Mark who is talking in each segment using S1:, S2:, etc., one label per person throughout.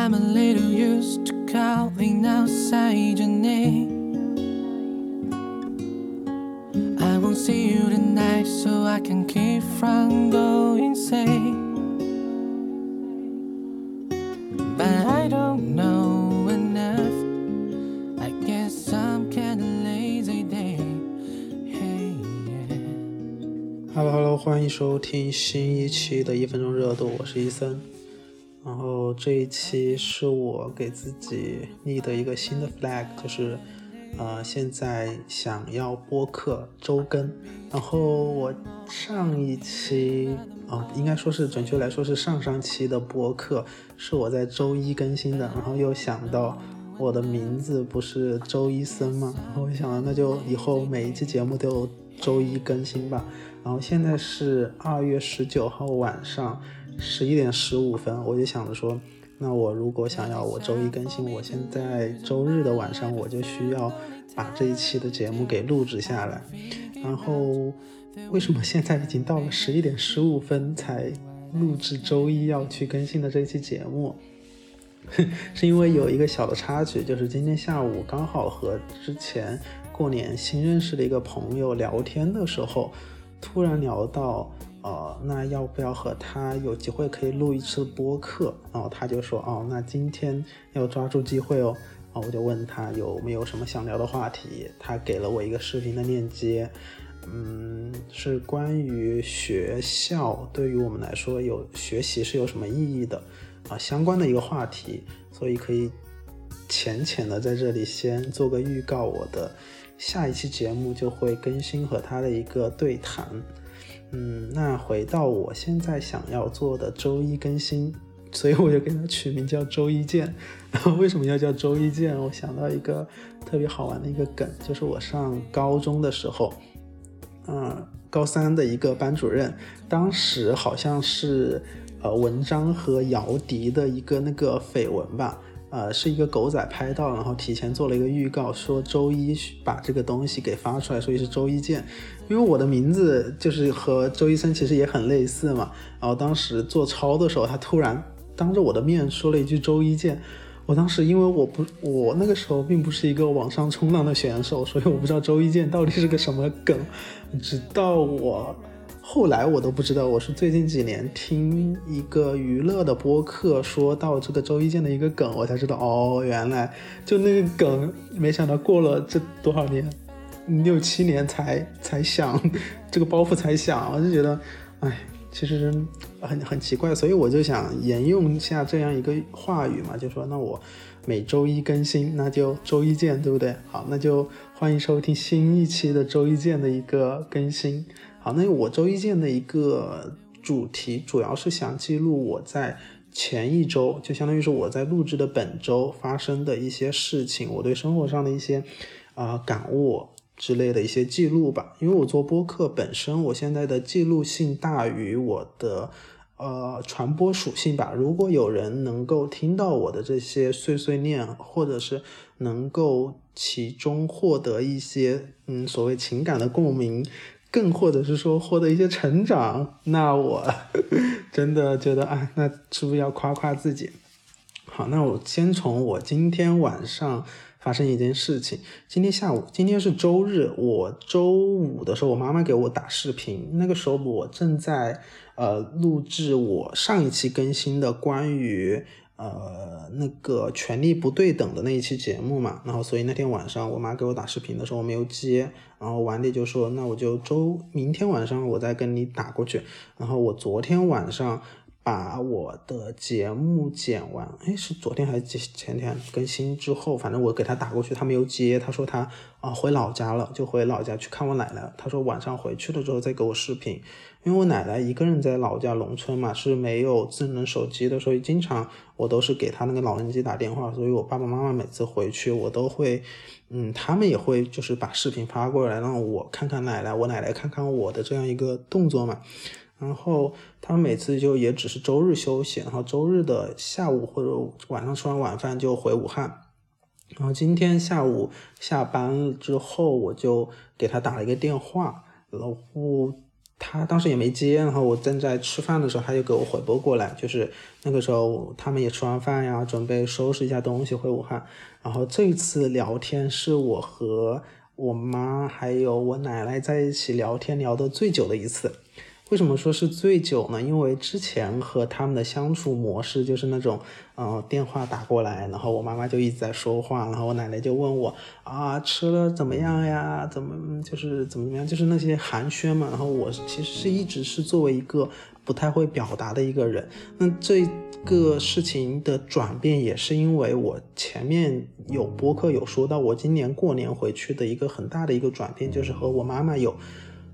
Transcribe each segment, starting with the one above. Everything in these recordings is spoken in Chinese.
S1: I'm a little used to calling outside your name. I won't see you tonight, so I can keep from going insane. But I don't know enough. I guess some kind of lazy day. Hey, yeah.
S2: Hello Hello，欢迎收听新一期的一分钟热度，我是伊森。 然后这一期是我给自己立的一个新的 flag，就是呃现在想要播客周更。然后我上一期啊、应该说是准确来说是上上期的播客是我在周一更新的，然后又想到我的名字不是周一森吗，然后我想那就以后每一期节目都周一更新吧。然后现在是二月十九号晚上十一点十五分，我就想着说，那我如果想要我周一更新，我现在周日的晚上我就需要把这一期的节目给录制下来。然后为什么现在已经到了十一点十五分才录制周一要去更新的这期节目？是因为有一个小的插曲，就是今天下午刚好和之前过年新认识的一个朋友聊天的时候，突然聊到，呃，那要不要和他有机会可以录一次播客？然后他就说，哦，那今天要抓住机会哦。然后我就问他有没有什么想聊的话题，他给了我一个视频的链接，嗯，是关于学校对于我们来说有学习是有什么意义的啊相关的一个话题，所以可以浅浅的在这里先做个预告，我的下一期节目就会更新和他的一个对谈。嗯，那回到我现在想要做的周一更新，所以我就给它取名叫周一见。为什么要叫周一见？我想到一个特别好玩的一个梗，就是我上高中的时候，嗯，高三的一个班主任，当时好像是呃文章和姚笛的一个那个绯闻吧，呃，是一个狗仔拍到，然后提前做了一个预告，说周一把这个东西给发出来，所以是周一见。因为我的名字就是和周医生其实也很类似嘛，然后当时做操的时候，他突然当着我的面说了一句周一见。我当时因为我不我那个时候并不是一个网上冲浪的选手，所以我不知道周一见到底是个什么梗，直到我后来我都不知道，我是最近几年听一个娱乐的播客说到这个周一见的一个梗，我才知道哦，原来就那个梗，没想到过了这多少年，六七年才才想 这个包袱才想，我就觉得，哎。其实很很奇怪，所以我就想沿用一下这样一个话语嘛，就说那我每周一更新，那就周一见，对不对？好，那就欢迎收听新一期的周一见的一个更新。好，那我周一见的一个主题主要是想记录我在前一周，就相当于是我在录制的本周发生的一些事情，我对生活上的一些啊、感悟。之类的一些记录吧，因为我做播客本身，我现在的记录性大于我的呃传播属性吧。如果有人能够听到我的这些碎碎念，或者是能够其中获得一些嗯所谓情感的共鸣，更或者是说获得一些成长，那我 真的觉得啊，那是不是要夸夸自己？好，那我先从我今天晚上。发生一件事情，今天下午，今天是周日，我周五的时候，我妈妈给我打视频，那个时候我正在呃录制我上一期更新的关于呃那个权力不对等的那一期节目嘛，然后所以那天晚上我妈给我打视频的时候我没有接，然后晚点就说那我就周明天晚上我再跟你打过去，然后我昨天晚上。把我的节目剪完，哎，是昨天还是前天更新之后，反正我给他打过去，他没有接，他说他啊回老家了，就回老家去看我奶奶。他说晚上回去了之后再给我视频，因为我奶奶一个人在老家农村嘛，是没有智能手机的，所以经常我都是给他那个老人机打电话，所以我爸爸妈妈每次回去我都会，嗯，他们也会就是把视频发过来让我看看奶奶，我奶奶看看我的这样一个动作嘛。然后他们每次就也只是周日休息，然后周日的下午或者晚上吃完晚饭就回武汉。然后今天下午下班之后，我就给他打了一个电话，然后他当时也没接，然后我正在吃饭的时候，他就给我回拨过来，就是那个时候他们也吃完饭呀，准备收拾一下东西回武汉。然后这次聊天是我和我妈还有我奶奶在一起聊天聊得最久的一次。为什么说是最久呢？因为之前和他们的相处模式就是那种，呃，电话打过来，然后我妈妈就一直在说话，然后我奶奶就问我啊，吃了怎么样呀？怎么就是怎么怎么样？就是那些寒暄嘛。然后我其实是一直是作为一个不太会表达的一个人。那这个事情的转变也是因为我前面有播客有说到，我今年过年回去的一个很大的一个转变，就是和我妈妈有，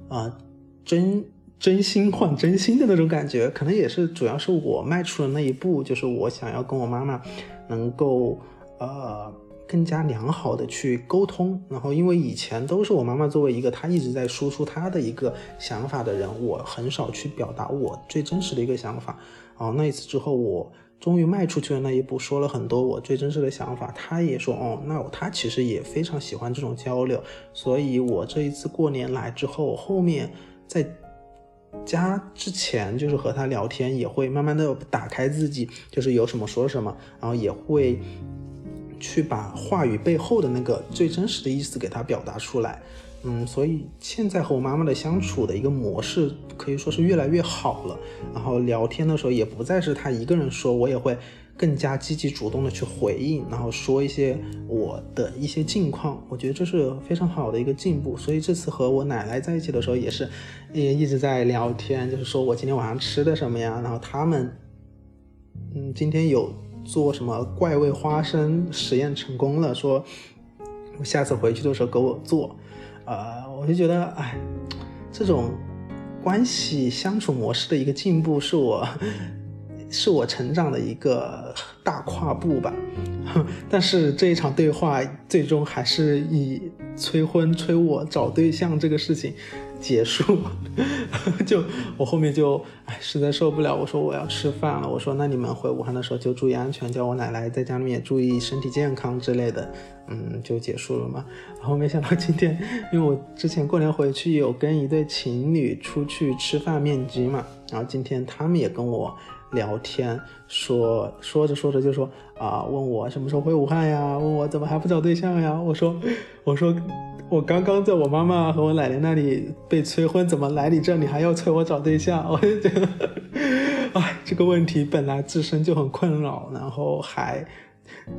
S2: 啊，真。真心换真心的那种感觉，可能也是主要是我迈出的那一步，就是我想要跟我妈妈能够呃更加良好的去沟通。然后因为以前都是我妈妈作为一个她一直在输出她的一个想法的人，我很少去表达我最真实的一个想法。哦，那一次之后，我终于迈出去了那一步，说了很多我最真实的想法。她也说，哦，那她其实也非常喜欢这种交流。所以我这一次过年来之后，后面在。家之前就是和他聊天，也会慢慢的打开自己，就是有什么说什么，然后也会去把话语背后的那个最真实的意思给他表达出来。嗯，所以现在和我妈妈的相处的一个模式可以说是越来越好了。然后聊天的时候也不再是他一个人说，我也会。更加积极主动的去回应，然后说一些我的一些近况，我觉得这是非常好的一个进步。所以这次和我奶奶在一起的时候，也是也一直在聊天，就是说我今天晚上吃的什么呀？然后他们，嗯，今天有做什么怪味花生实验成功了，说我下次回去的时候给我做。呃，我就觉得，哎，这种关系相处模式的一个进步，是我。是我成长的一个大跨步吧，但是这一场对话最终还是以催婚催我找对象这个事情结束。就我后面就哎实在受不了，我说我要吃饭了。我说那你们回武汉的时候就注意安全，叫我奶奶在家里面注意身体健康之类的。嗯，就结束了嘛。然后没想到今天，因为我之前过年回去有跟一对情侣出去吃饭面基嘛，然后今天他们也跟我。聊天说说着说着就说啊，问我什么时候回武汉呀？问我怎么还不找对象呀？我说我说我刚刚在我妈妈和我奶奶那里被催婚，怎么来你这里还要催我找对象？我就觉得，哎，这个问题本来自身就很困扰，然后还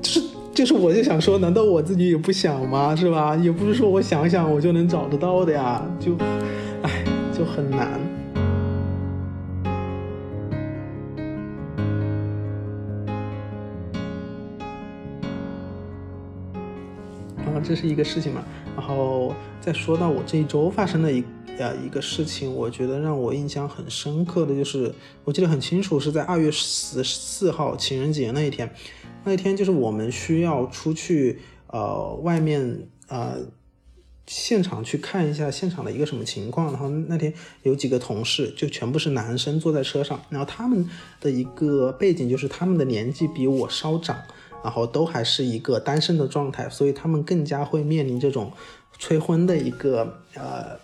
S2: 就是就是我就想说，难道我自己也不想吗？是吧？也不是说我想想我就能找得到的呀，就哎就很难。这是一个事情嘛，然后再说到我这一周发生的一呃一个事情，我觉得让我印象很深刻的就是，我记得很清楚，是在二月十四号情人节那一天，那一天就是我们需要出去呃外面呃现场去看一下现场的一个什么情况，然后那天有几个同事就全部是男生坐在车上，然后他们的一个背景就是他们的年纪比我稍长。然后都还是一个单身的状态，所以他们更加会面临这种催婚的一个呃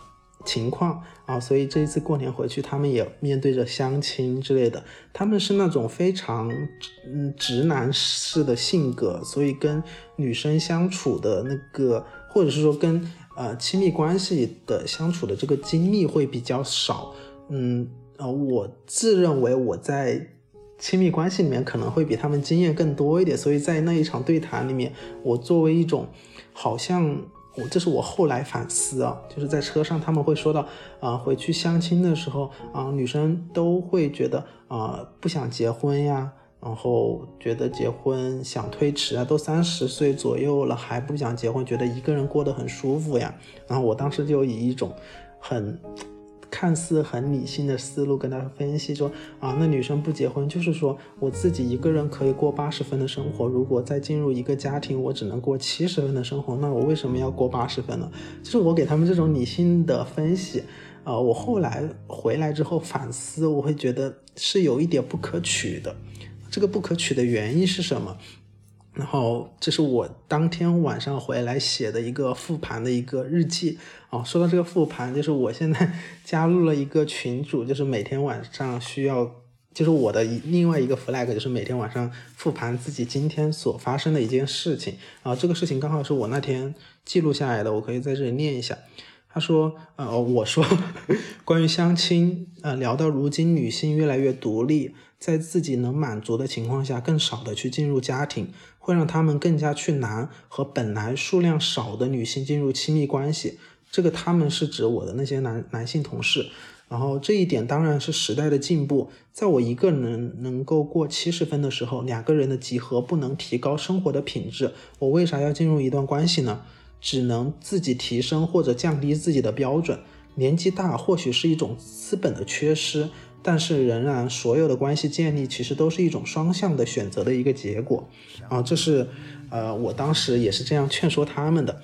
S2: 情况啊。所以这一次过年回去，他们也面对着相亲之类的。他们是那种非常嗯直男式的性格，所以跟女生相处的那个，或者是说跟呃亲密关系的相处的这个经历会比较少。嗯呃，我自认为我在。亲密关系里面可能会比他们经验更多一点，所以在那一场对谈里面，我作为一种，好像我这是我后来反思啊，就是在车上他们会说到啊，回去相亲的时候啊，女生都会觉得啊不想结婚呀，然后觉得结婚想推迟啊，都三十岁左右了还不想结婚，觉得一个人过得很舒服呀，然后我当时就以一种很。看似很理性的思路跟他分析说啊，那女生不结婚就是说我自己一个人可以过八十分的生活，如果再进入一个家庭，我只能过七十分的生活，那我为什么要过八十分呢？就是我给他们这种理性的分析，啊，我后来回来之后反思，我会觉得是有一点不可取的。这个不可取的原因是什么？然后这是我当天晚上回来写的一个复盘的一个日记哦。说到这个复盘，就是我现在加入了一个群组，就是每天晚上需要，就是我的另外一个 flag，就是每天晚上复盘自己今天所发生的一件事情啊。这个事情刚好是我那天记录下来的，我可以在这里念一下。他说，呃，我说关于相亲，呃，聊到如今女性越来越独立，在自己能满足的情况下，更少的去进入家庭。会让他们更加去难和本来数量少的女性进入亲密关系。这个他们是指我的那些男男性同事。然后这一点当然是时代的进步。在我一个人能够过七十分的时候，两个人的集合不能提高生活的品质。我为啥要进入一段关系呢？只能自己提升或者降低自己的标准。年纪大或许是一种资本的缺失。但是仍然，所有的关系建立其实都是一种双向的选择的一个结果，啊，这是，呃，我当时也是这样劝说他们的，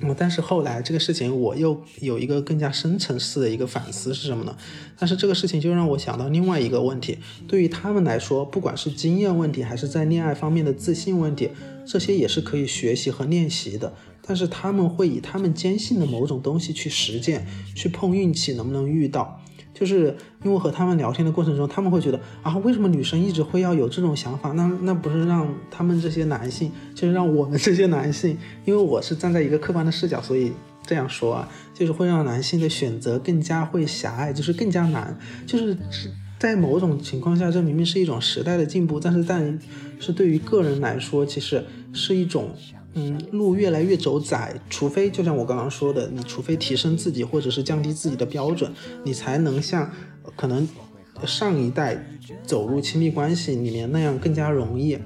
S2: 嗯，但是后来这个事情我又有一个更加深层次的一个反思是什么呢？但是这个事情就让我想到另外一个问题，对于他们来说，不管是经验问题还是在恋爱方面的自信问题，这些也是可以学习和练习的，但是他们会以他们坚信的某种东西去实践，去碰运气能不能遇到。就是因为和他们聊天的过程中，他们会觉得啊，为什么女生一直会要有这种想法？那那不是让他们这些男性，就是让我们这些男性，因为我是站在一个客观的视角，所以这样说啊，就是会让男性的选择更加会狭隘，就是更加难。就是在某种情况下，这明明是一种时代的进步，但是但是对于个人来说，其实是一种。嗯，路越来越走窄，除非就像我刚刚说的，你除非提升自己，或者是降低自己的标准，你才能像可能上一代走入亲密关系里面那样更加容易。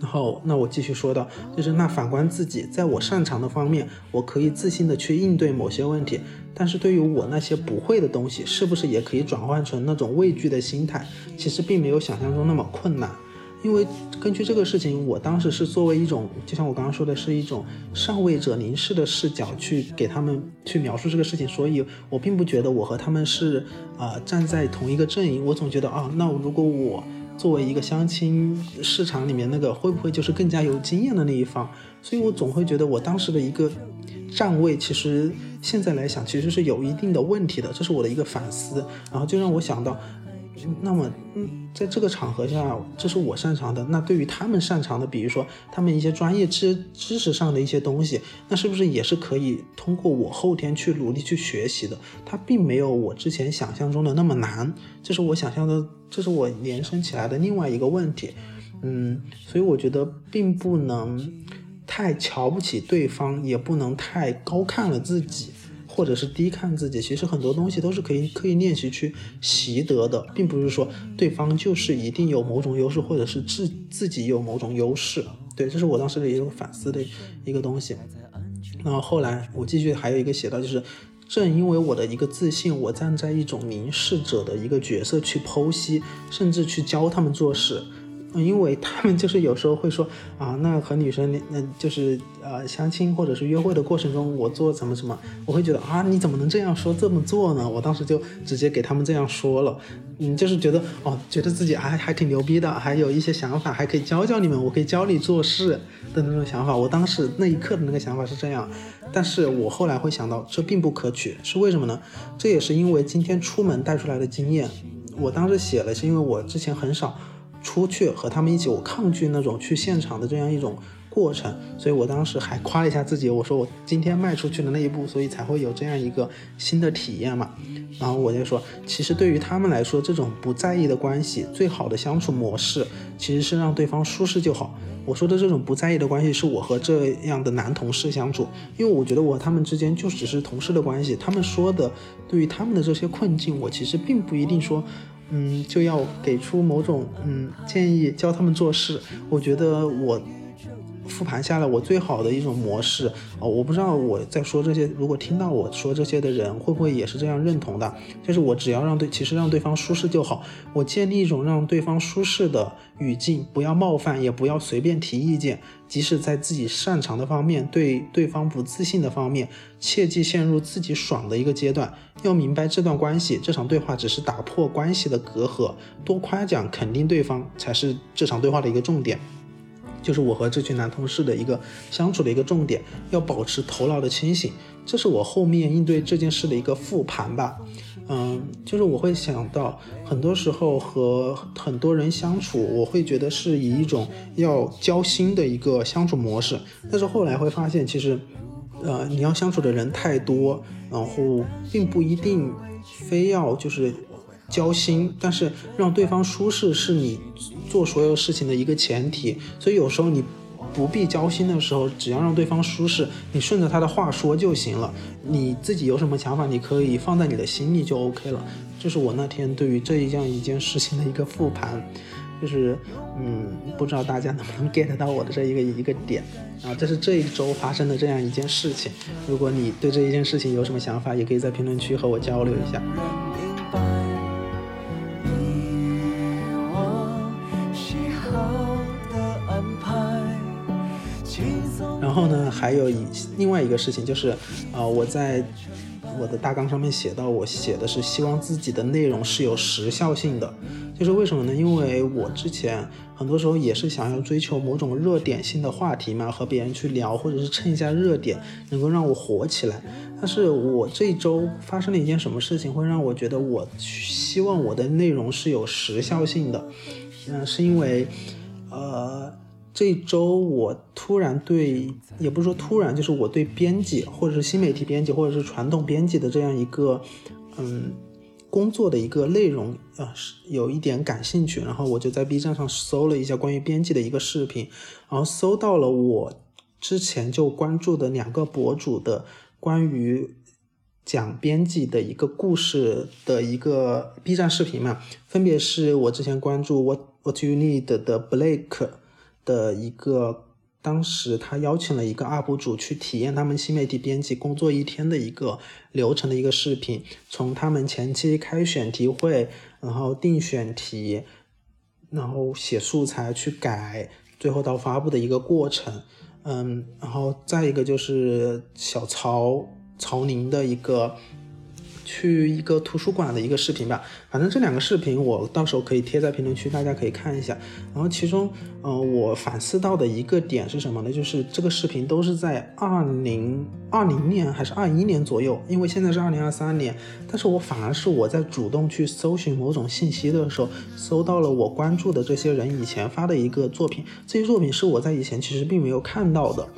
S2: 然后，那我继续说到，就是那反观自己，在我擅长的方面，我可以自信的去应对某些问题，但是对于我那些不会的东西，是不是也可以转换成那种畏惧的心态？其实并没有想象中那么困难。因为根据这个事情，我当时是作为一种，就像我刚刚说的，是一种上位者凝视的视角去给他们去描述这个事情，所以我并不觉得我和他们是啊站在同一个阵营。我总觉得啊，那如果我作为一个相亲市场里面那个，会不会就是更加有经验的那一方？所以我总会觉得我当时的一个站位，其实现在来想，其实是有一定的问题的。这是我的一个反思，然后就让我想到。那么，嗯，在这个场合下，这是我擅长的。那对于他们擅长的，比如说他们一些专业知知识上的一些东西，那是不是也是可以通过我后天去努力去学习的？它并没有我之前想象中的那么难。这是我想象的，这是我延伸起来的另外一个问题。嗯，所以我觉得并不能太瞧不起对方，也不能太高看了自己。或者是低看自己，其实很多东西都是可以可以练习去习得的，并不是说对方就是一定有某种优势，或者是自自己有某种优势。对，这是我当时的一个反思的一个东西。然后后来我继续还有一个写到，就是正因为我的一个自信，我站在一种明示者的一个角色去剖析，甚至去教他们做事。因为他们就是有时候会说啊，那和女生那就是呃相亲或者是约会的过程中，我做什么什么，我会觉得啊，你怎么能这样说这么做呢？我当时就直接给他们这样说了，嗯，就是觉得哦，觉得自己还还挺牛逼的，还有一些想法，还可以教教你们，我可以教你做事的那种想法。我当时那一刻的那个想法是这样，但是我后来会想到这并不可取，是为什么呢？这也是因为今天出门带出来的经验。我当时写了，是因为我之前很少。出去和他们一起，我抗拒那种去现场的这样一种过程，所以我当时还夸了一下自己，我说我今天迈出去的那一步，所以才会有这样一个新的体验嘛。然后我就说，其实对于他们来说，这种不在意的关系，最好的相处模式其实是让对方舒适就好。我说的这种不在意的关系，是我和这样的男同事相处，因为我觉得我和他们之间就只是同事的关系，他们说的对于他们的这些困境，我其实并不一定说。嗯，就要给出某种嗯建议，教他们做事。我觉得我。复盘下来，我最好的一种模式哦，我不知道我在说这些，如果听到我说这些的人会不会也是这样认同的？就是我只要让对，其实让对方舒适就好。我建立一种让对方舒适的语境，不要冒犯，也不要随便提意见。即使在自己擅长的方面，对对方不自信的方面，切忌陷入自己爽的一个阶段。要明白这段关系，这场对话只是打破关系的隔阂，多夸奖肯定对方才是这场对话的一个重点。就是我和这群男同事的一个相处的一个重点，要保持头脑的清醒，这是我后面应对这件事的一个复盘吧。嗯，就是我会想到，很多时候和很多人相处，我会觉得是以一种要交心的一个相处模式，但是后来会发现，其实，呃，你要相处的人太多，然后并不一定非要就是交心，但是让对方舒适是你做所有事情的一个前提，所以有时候你。不必交心的时候，只要让对方舒适，你顺着他的话说就行了。你自己有什么想法，你可以放在你的心里就 OK 了。这是我那天对于这一样一件事情的一个复盘，就是嗯，不知道大家能不能 get 到我的这一个一个点啊？这是这一周发生的这样一件事情。如果你对这一件事情有什么想法，也可以在评论区和我交流一下。然后呢，还有一另外一个事情就是，呃，我在我的大纲上面写到，我写的是希望自己的内容是有时效性的，就是为什么呢？因为我之前很多时候也是想要追求某种热点性的话题嘛，和别人去聊，或者是蹭一下热点，能够让我火起来。但是我这周发生了一件什么事情，会让我觉得我希望我的内容是有时效性的？嗯，是因为，呃。这周我突然对，也不是说突然，就是我对编辑或者是新媒体编辑或者是传统编辑的这样一个，嗯，工作的一个内容啊，是有一点感兴趣。然后我就在 B 站上搜了一下关于编辑的一个视频，然后搜到了我之前就关注的两个博主的关于讲编辑的一个故事的一个 B 站视频嘛，分别是我之前关注 What What You Need 的 Blake。的一个，当时他邀请了一个 UP 主去体验他们新媒体编辑工作一天的一个流程的一个视频，从他们前期开选题会，然后定选题，然后写素材去改，最后到发布的一个过程，嗯，然后再一个就是小曹曹宁的一个。去一个图书馆的一个视频吧，反正这两个视频我到时候可以贴在评论区，大家可以看一下。然后其中，嗯，我反思到的一个点是什么呢？就是这个视频都是在二零二零年还是二一年左右，因为现在是二零二三年，但是我反而是我在主动去搜寻某种信息的时候，搜到了我关注的这些人以前发的一个作品，这些作品是我在以前其实并没有看到的，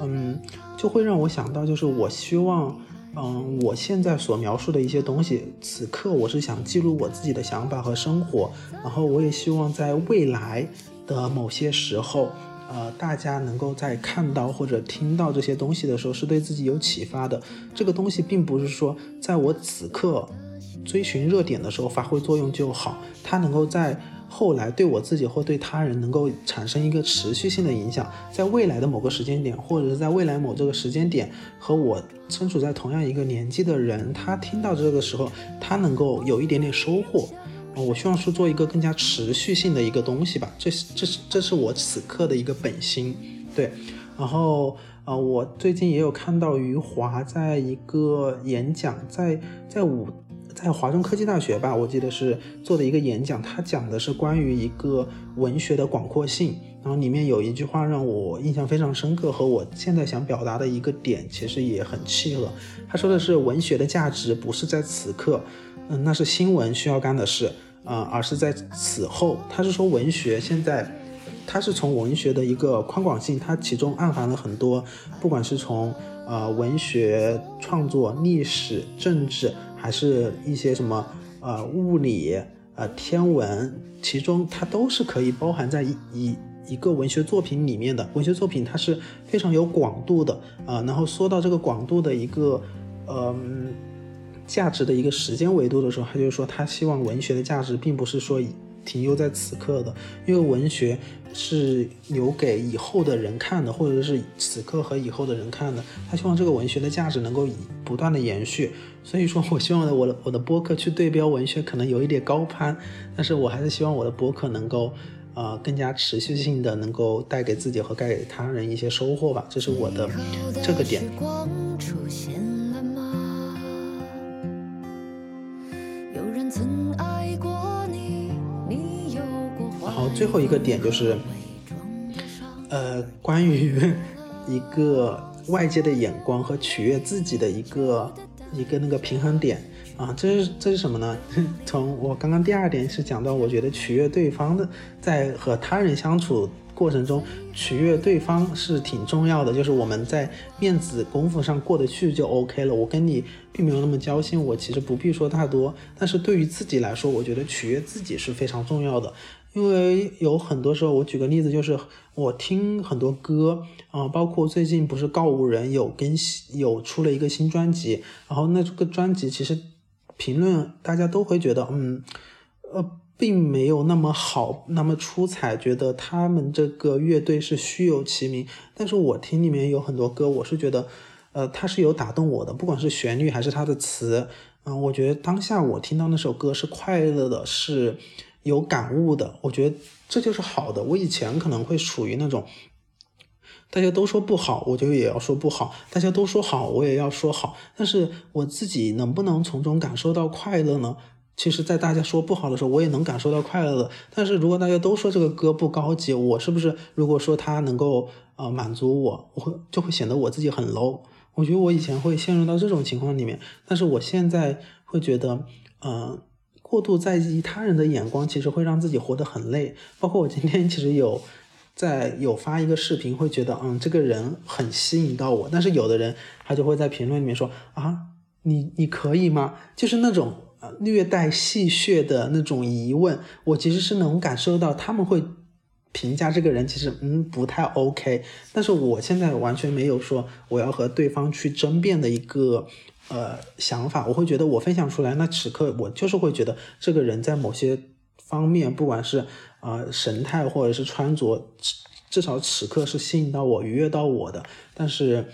S2: 嗯，就会让我想到，就是我希望。嗯，我现在所描述的一些东西，此刻我是想记录我自己的想法和生活，然后我也希望在未来的某些时候，呃，大家能够在看到或者听到这些东西的时候，是对自己有启发的。这个东西并不是说在我此刻追寻热点的时候发挥作用就好，它能够在。后来对我自己或对他人能够产生一个持续性的影响，在未来的某个时间点，或者是在未来某这个时间点，和我身处在同样一个年纪的人，他听到这个时候，他能够有一点点收获。我希望是做一个更加持续性的一个东西吧，这是这是这是我此刻的一个本心。对，然后呃，我最近也有看到余华在一个演讲，在在五。在华中科技大学吧，我记得是做的一个演讲，他讲的是关于一个文学的广阔性，然后里面有一句话让我印象非常深刻，和我现在想表达的一个点其实也很契合。他说的是文学的价值不是在此刻，嗯，那是新闻需要干的事啊，而是在此后。他是说文学现在，他是从文学的一个宽广性，它其中暗含了很多，不管是从呃文学创作、历史、政治。还是一些什么呃物理呃天文，其中它都是可以包含在一一一个文学作品里面的。文学作品它是非常有广度的啊。然后说到这个广度的一个嗯价值的一个时间维度的时候，他就说他希望文学的价值并不是说以停留在此刻的，因为文学。是留给以后的人看的，或者是此刻和以后的人看的。他希望这个文学的价值能够不断的延续，所以说我希望我的我的播客去对标文学可能有一点高攀，但是我还是希望我的播客能够呃更加持续性的能够带给自己和带给他人一些收获吧，这是我的这个点。光出现了后最后一个点就是，呃，关于一个外界的眼光和取悦自己的一个一个那个平衡点啊，这是这是什么呢？从我刚刚第二点是讲到，我觉得取悦对方的，在和他人相处。过程中取悦对方是挺重要的，就是我们在面子功夫上过得去就 OK 了。我跟你并没有那么交心，我其实不必说太多。但是对于自己来说，我觉得取悦自己是非常重要的，因为有很多时候，我举个例子，就是我听很多歌啊，包括最近不是告五人有更新有出了一个新专辑，然后那这个专辑其实评论大家都会觉得，嗯，呃。并没有那么好，那么出彩，觉得他们这个乐队是虚有其名。但是我听里面有很多歌，我是觉得，呃，它是有打动我的，不管是旋律还是它的词，嗯，我觉得当下我听到那首歌是快乐的，是有感悟的。我觉得这就是好的。我以前可能会属于那种，大家都说不好，我就也要说不好；大家都说好，我也要说好。但是我自己能不能从中感受到快乐呢？其实，在大家说不好的时候，我也能感受到快乐的。但是如果大家都说这个歌不高级，我是不是如果说它能够呃满足我，我会就会显得我自己很 low。我觉得我以前会陷入到这种情况里面，但是我现在会觉得，呃，过度在意他人的眼光，其实会让自己活得很累。包括我今天其实有在有发一个视频，会觉得嗯这个人很吸引到我，但是有的人他就会在评论里面说啊你你可以吗？就是那种。略带戏谑的那种疑问，我其实是能感受到他们会评价这个人，其实嗯不太 OK。但是我现在完全没有说我要和对方去争辩的一个呃想法，我会觉得我分享出来，那此刻我就是会觉得这个人在某些方面，不管是啊神态或者是穿着，至少此刻是吸引到我、愉悦到我的，但是。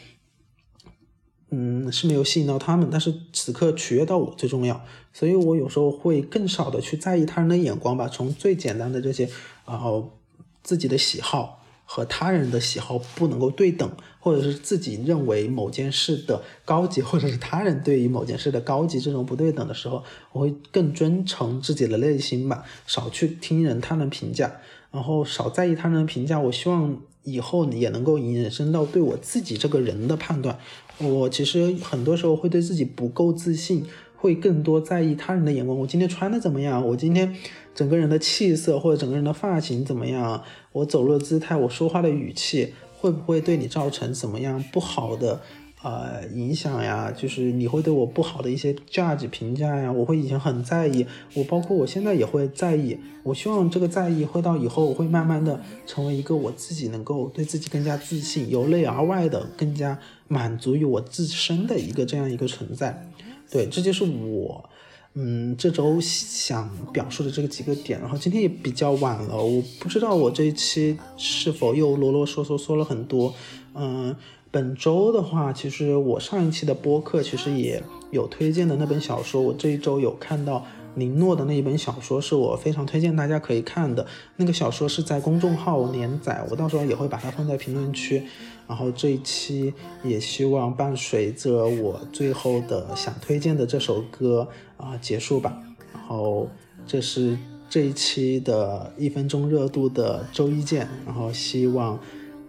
S2: 嗯，是没有吸引到他们，但是此刻取悦到我最重要，所以我有时候会更少的去在意他人的眼光吧。从最简单的这些，然后自己的喜好和他人的喜好不能够对等，或者是自己认为某件事的高级，或者是他人对于某件事的高级这种不对等的时候，我会更遵从自己的内心吧，少去听人他人评价，然后少在意他人的评价。我希望以后也能够引申到对我自己这个人的判断。我其实很多时候会对自己不够自信，会更多在意他人的眼光。我今天穿的怎么样？我今天整个人的气色或者整个人的发型怎么样？我走路的姿态，我说话的语气会不会对你造成怎么样不好的？呃，影响呀，就是你会对我不好的一些 judge 评价呀，我会以前很在意，我包括我现在也会在意。我希望这个在意会到以后，我会慢慢的成为一个我自己能够对自己更加自信，由内而外的更加满足于我自身的一个这样一个存在。对，这就是我，嗯，这周想表述的这个几个点。然后今天也比较晚了，我不知道我这一期是否又啰啰嗦嗦说了很多，嗯。本周的话，其实我上一期的播客其实也有推荐的那本小说，我这一周有看到林诺的那一本小说，是我非常推荐大家可以看的。那个小说是在公众号连载，我到时候也会把它放在评论区。然后这一期也希望伴随着我最后的想推荐的这首歌啊结束吧。然后这是这一期的一分钟热度的周一见。然后希望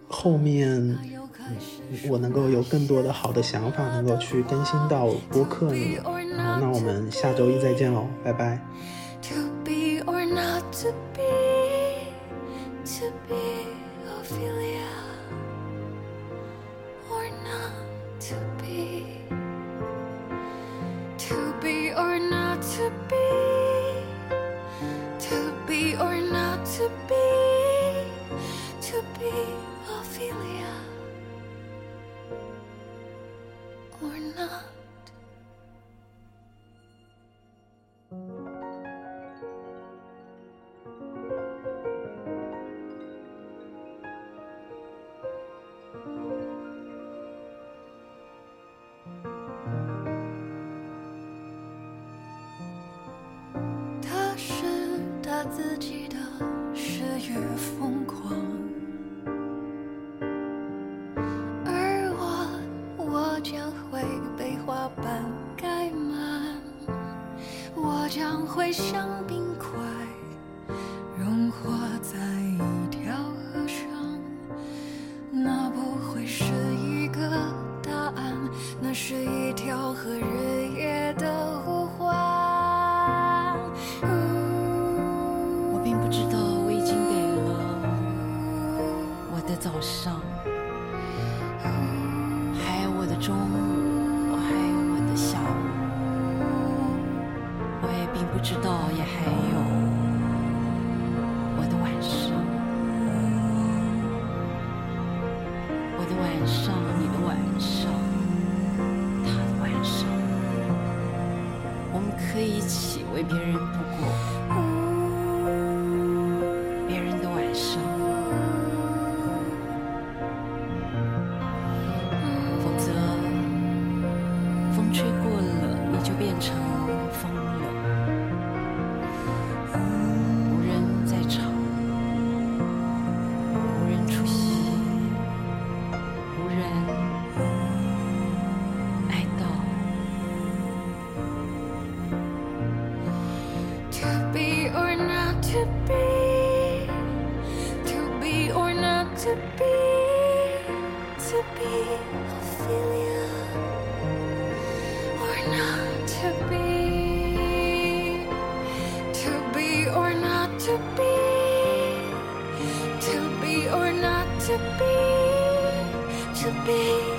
S2: 后面。嗯我能够有更多的好的想法，能够去更新到播客里。然后，那我们下周一再见喽，拜拜。
S3: To be or not to be 自己 to be, to be or not to be, to be or not to be, to be.